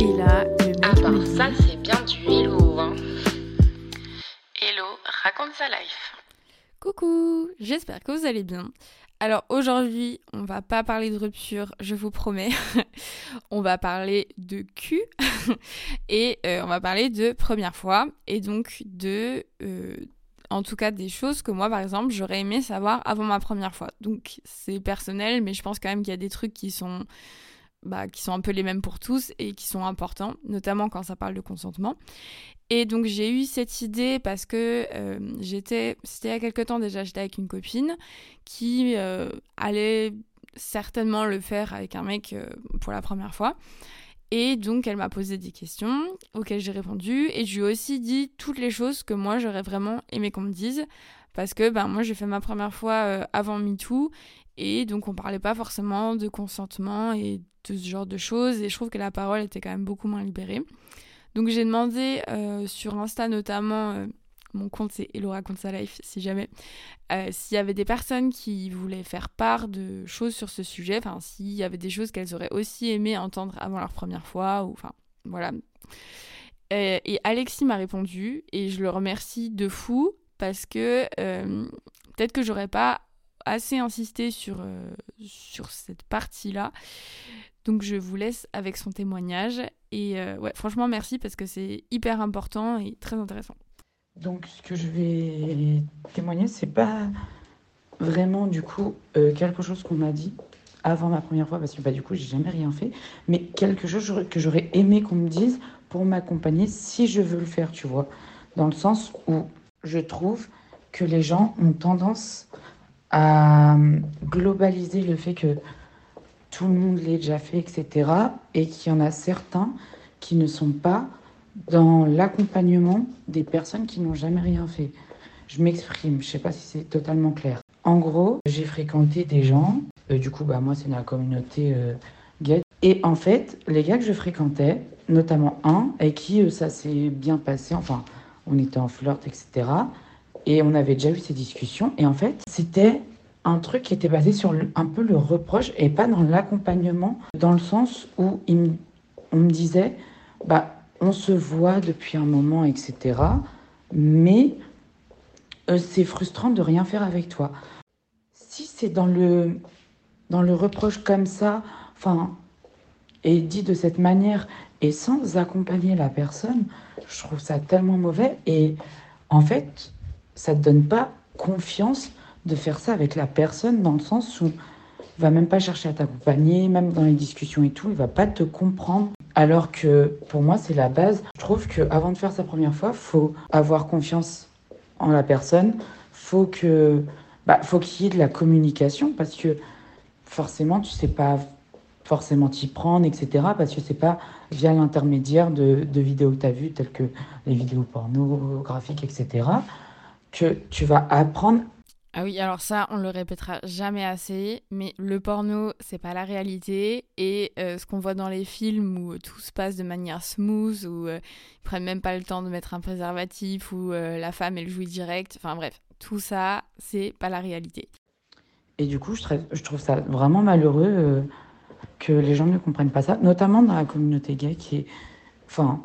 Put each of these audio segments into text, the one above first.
Et là, le mec ça, c'est bien du hello. Hein. Hello, raconte sa life. Coucou, j'espère que vous allez bien. Alors aujourd'hui, on va pas parler de rupture, je vous promets. on va parler de cul et euh, on va parler de première fois et donc de, euh, en tout cas, des choses que moi, par exemple, j'aurais aimé savoir avant ma première fois. Donc c'est personnel, mais je pense quand même qu'il y a des trucs qui sont, bah, qui sont un peu les mêmes pour tous et qui sont importants, notamment quand ça parle de consentement. Et donc j'ai eu cette idée parce que euh, j'étais, c'était il y a quelques temps déjà, j'étais avec une copine qui euh, allait certainement le faire avec un mec euh, pour la première fois. Et donc elle m'a posé des questions auxquelles j'ai répondu et je lui ai aussi dit toutes les choses que moi j'aurais vraiment aimé qu'on me dise parce que ben moi j'ai fait ma première fois avant MeToo et donc on parlait pas forcément de consentement et de ce genre de choses et je trouve que la parole était quand même beaucoup moins libérée. Donc j'ai demandé euh, sur Insta notamment, euh, mon compte c'est Hello raconte sa life si jamais, euh, s'il y avait des personnes qui voulaient faire part de choses sur ce sujet, enfin s'il y avait des choses qu'elles auraient aussi aimé entendre avant leur première fois, enfin voilà. Euh, et Alexis m'a répondu et je le remercie de fou parce que peut-être que j'aurais pas assez insisté sur, euh, sur cette partie-là. Donc je vous laisse avec son témoignage. Et euh, ouais, franchement, merci parce que c'est hyper important et très intéressant. Donc, ce que je vais témoigner, c'est pas vraiment du coup euh, quelque chose qu'on m'a dit avant ma première fois, parce que bah, du coup, j'ai jamais rien fait, mais quelque chose que j'aurais aimé qu'on me dise pour m'accompagner si je veux le faire, tu vois. Dans le sens où je trouve que les gens ont tendance à globaliser le fait que tout le monde l'ait déjà fait, etc. Et qu'il y en a certains qui ne sont pas dans l'accompagnement des personnes qui n'ont jamais rien fait. Je m'exprime, je sais pas si c'est totalement clair. En gros, j'ai fréquenté des gens, du coup, bah, moi, c'est dans la communauté euh, gay. Et en fait, les gars que je fréquentais, notamment un, avec qui euh, ça s'est bien passé, enfin, on était en flirt, etc. Et on avait déjà eu ces discussions. Et en fait, c'était un truc qui était basé sur un peu le reproche et pas dans l'accompagnement, dans le sens où on me disait, bah, on se voit depuis un moment, etc. Mais euh, c'est frustrant de rien faire avec toi. Si c'est dans le, dans le reproche comme ça, enfin, et dit de cette manière, et sans accompagner la personne, je trouve ça tellement mauvais. Et en fait, ça te donne pas confiance de faire ça avec la personne, dans le sens où il va même pas chercher à t'accompagner, même dans les discussions et tout, il va pas te comprendre. Alors que pour moi, c'est la base. Je trouve que avant de faire sa première fois, faut avoir confiance en la personne. Faut que, bah, faut qu'il y ait de la communication parce que forcément, tu sais pas forcément t'y prendre, etc. Parce que c'est pas via l'intermédiaire de, de vidéos que tu as vues, telles que les vidéos pornographiques, etc., que tu vas apprendre Ah oui, alors ça, on le répétera jamais assez, mais le porno, c'est pas la réalité. Et euh, ce qu'on voit dans les films où tout se passe de manière smooth, où euh, ils prennent même pas le temps de mettre un préservatif, où euh, la femme elle jouit direct, enfin bref, tout ça, c'est pas la réalité. Et du coup, je, trouve- je trouve ça vraiment malheureux euh, que les gens ne comprennent pas ça, notamment dans la communauté gay qui est, enfin,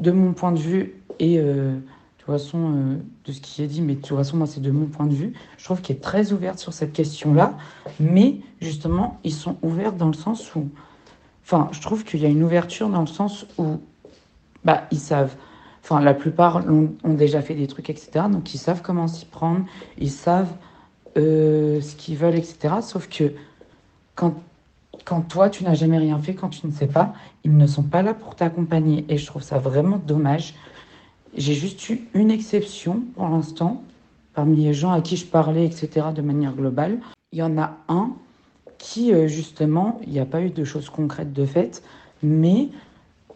de mon point de vue et euh, euh, de ce qui est dit, mais de toute façon, moi, c'est de mon point de vue, je trouve qu'elle est très ouverte sur cette question-là, mais justement, ils sont ouverts dans le sens où, enfin, je trouve qu'il y a une ouverture dans le sens où, bah, ils savent. Enfin, la plupart ont déjà fait des trucs, etc. Donc, ils savent comment s'y prendre, ils savent euh, ce qu'ils veulent, etc. Sauf que quand, quand toi, tu n'as jamais rien fait, quand tu ne sais pas, ils ne sont pas là pour t'accompagner. Et je trouve ça vraiment dommage. J'ai juste eu une exception pour l'instant, parmi les gens à qui je parlais, etc., de manière globale. Il y en a un qui, euh, justement, il n'y a pas eu de choses concrètes de fait, mais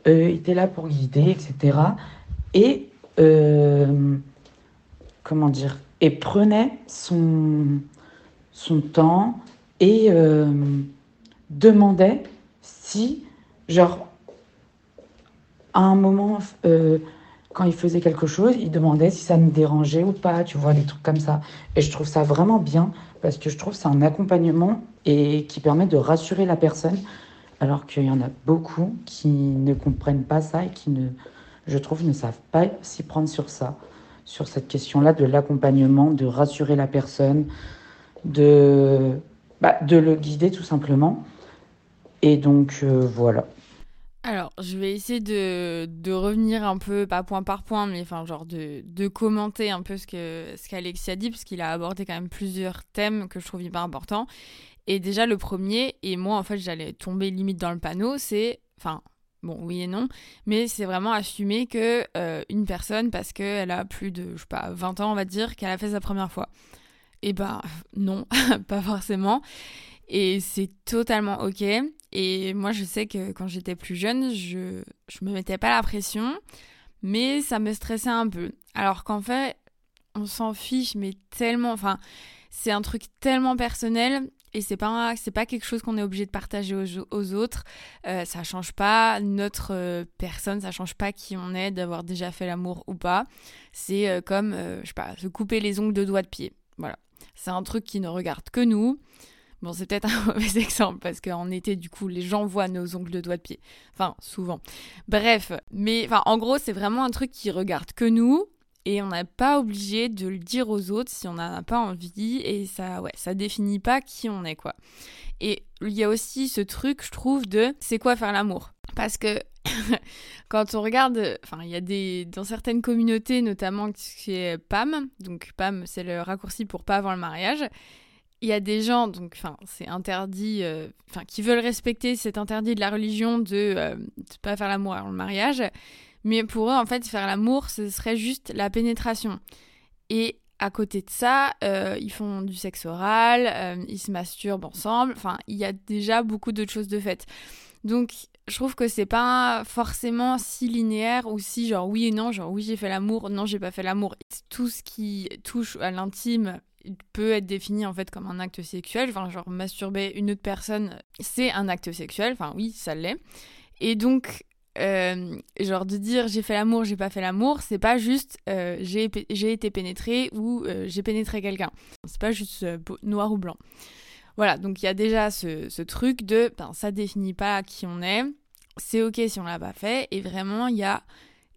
euh, était là pour guider, etc. Et, euh, comment dire, et prenait son, son temps et euh, demandait si, genre, à un moment, quand il faisait quelque chose, il demandait si ça me dérangeait ou pas, tu vois, des trucs comme ça. Et je trouve ça vraiment bien parce que je trouve c'est un accompagnement et qui permet de rassurer la personne alors qu'il y en a beaucoup qui ne comprennent pas ça et qui, ne, je trouve, ne savent pas s'y prendre sur ça, sur cette question-là de l'accompagnement, de rassurer la personne, de, bah, de le guider tout simplement. Et donc, euh, voilà. Alors, je vais essayer de, revenir un peu, pas point par point, mais enfin, genre de, commenter un peu ce que ce dit, parce qu'il a abordé quand même plusieurs thèmes que je trouve hyper importants. Et déjà, le premier, et moi, en fait, j'allais tomber limite dans le panneau, c'est, enfin, bon, oui et non, mais c'est vraiment assumer que euh, une personne, parce qu'elle a plus de, je sais pas, 20 ans, on va dire, qu'elle a fait sa première fois. Et eh ben, non, pas forcément. Et c'est totalement ok. Et moi, je sais que quand j'étais plus jeune, je, je me mettais pas la pression, mais ça me stressait un peu. Alors qu'en fait, on s'en fiche, mais tellement. Enfin, c'est un truc tellement personnel et c'est pas c'est pas quelque chose qu'on est obligé de partager aux, autres. Euh, ça change pas notre euh, personne, ça change pas qui on est, d'avoir déjà fait l'amour ou pas. C'est euh, comme je sais pas, se couper les ongles de doigts de pied. Voilà, c'est un truc qui ne regarde que nous. Bon, c'est peut-être un mauvais exemple parce qu'en été, du coup, les gens voient nos ongles de doigts de pied. Enfin, souvent. Bref, mais en gros, c'est vraiment un truc qui regarde que nous et on n'est pas obligé de le dire aux autres si on n'en a pas envie et ça, ouais, ça définit pas qui on est, quoi. Et il y a aussi ce truc, je trouve, de c'est quoi faire l'amour? Parce que quand on regarde, enfin, il y a des, dans certaines communautés, notamment qui est PAM, donc PAM, c'est le raccourci pour pas avant le mariage, il y a des gens, donc, enfin, c'est interdit, euh, enfin, qui veulent respecter cet interdit de la religion de ne euh, pas faire l'amour avant le mariage. Mais pour eux, en fait, faire l'amour, ce serait juste la pénétration. Et à côté de ça, euh, ils font du sexe oral, ils se masturbent ensemble. Enfin, il y a déjà beaucoup d'autres choses de fait. Donc, je trouve que c'est pas forcément si linéaire ou si genre oui et non, genre oui j'ai fait l'amour, non j'ai pas fait l'amour. Tout ce qui touche à l'intime peut être défini en fait comme un acte sexuel. Enfin, genre masturber une autre personne, c'est un acte sexuel. Enfin, oui, ça l'est. Et donc, euh, genre de dire j'ai fait l'amour, j'ai pas fait l'amour, c'est pas juste euh, j'ai été pénétré ou euh, j'ai pénétré quelqu'un. C'est pas juste noir ou blanc. Voilà, donc il y a déjà ce, ce truc de ben, ça définit pas qui on est. C'est ok si on l'a pas fait. Et vraiment, il y a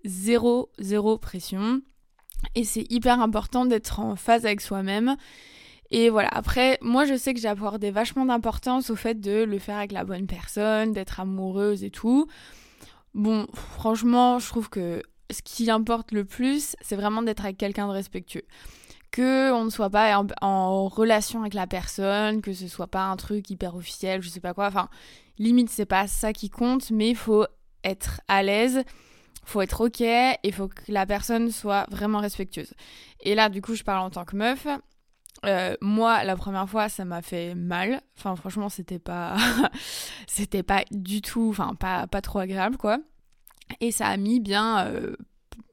zéro, zéro pression. Et c'est hyper important d'être en phase avec soi-même. Et voilà, après, moi je sais que j'ai apporté vachement d'importance au fait de le faire avec la bonne personne, d'être amoureuse et tout. Bon, franchement, je trouve que ce qui importe le plus, c'est vraiment d'être avec quelqu'un de respectueux. Que on ne soit pas en, en, relation avec la personne, que ce soit pas un truc hyper officiel, je sais pas quoi. Enfin, limite, c'est pas ça qui compte, mais il faut être à l'aise faut être ok et faut que la personne soit vraiment respectueuse. Et là, du coup, je parle en tant que meuf. Euh, moi, la première fois, ça m'a fait mal. Enfin, franchement, c'était pas, c'était pas du tout, enfin, pas, pas trop agréable, quoi. Et ça a mis bien, euh,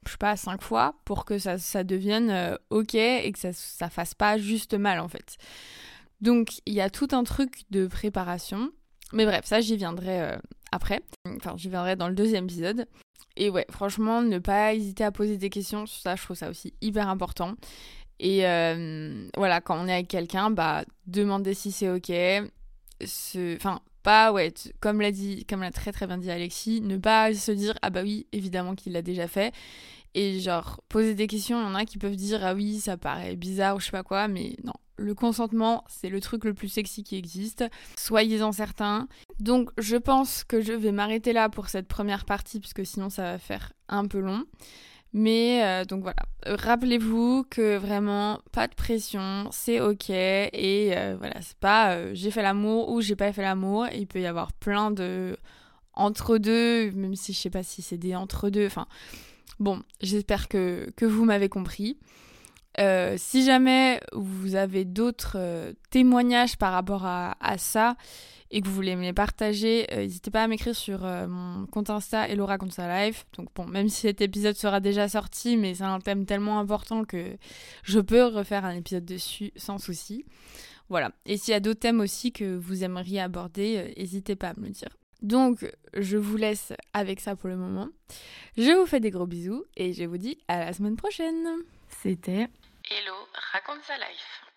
je sais pas, cinq fois pour que ça, ça devienne euh, ok et que ça, ça fasse pas juste mal, en fait. Donc, il y a tout un truc de préparation. Mais bref, ça, j'y viendrai après. Enfin, j'y viendrai dans le deuxième épisode. Et ouais, franchement, ne pas hésiter à poser des questions, ça, je trouve ça aussi hyper important. Et euh, voilà, quand on est avec quelqu'un, bah, demander si c'est ok. Enfin, pas, ouais, comme l'a dit, comme l'a très très bien dit Alexis, ne pas se dire, ah bah oui, évidemment qu'il l'a déjà fait. Et genre, poser des questions, il y en a qui peuvent dire, ah oui, ça paraît bizarre ou je sais pas quoi, mais non, le consentement, c'est le truc le plus sexy qui existe. Soyez-en certains. Donc, je pense que je vais m'arrêter là pour cette première partie, puisque sinon ça va faire un peu long. Mais euh, donc voilà, rappelez-vous que vraiment pas de pression, c'est ok et euh, voilà, c'est pas euh, j'ai fait l'amour ou j'ai pas fait l'amour, il peut y avoir plein de entre deux, même si je sais pas si c'est des entre deux, enfin bon, j'espère que, vous m'avez compris. Euh, si jamais vous avez d'autres euh, témoignages par rapport à, ça et que vous voulez me les partager, euh, n'hésitez pas à m'écrire sur mon compte Insta Elora sa Life. Donc bon, même si cet épisode sera déjà sorti, mais c'est un thème tellement important que je peux refaire un épisode dessus sans souci. Voilà. Et s'il y a d'autres thèmes aussi que vous aimeriez aborder, n'hésitez pas à me le dire. Donc, je vous laisse avec ça pour le moment. Je vous fais des gros bisous et je vous dis à la semaine prochaine. C'était Hello, raconte sa life.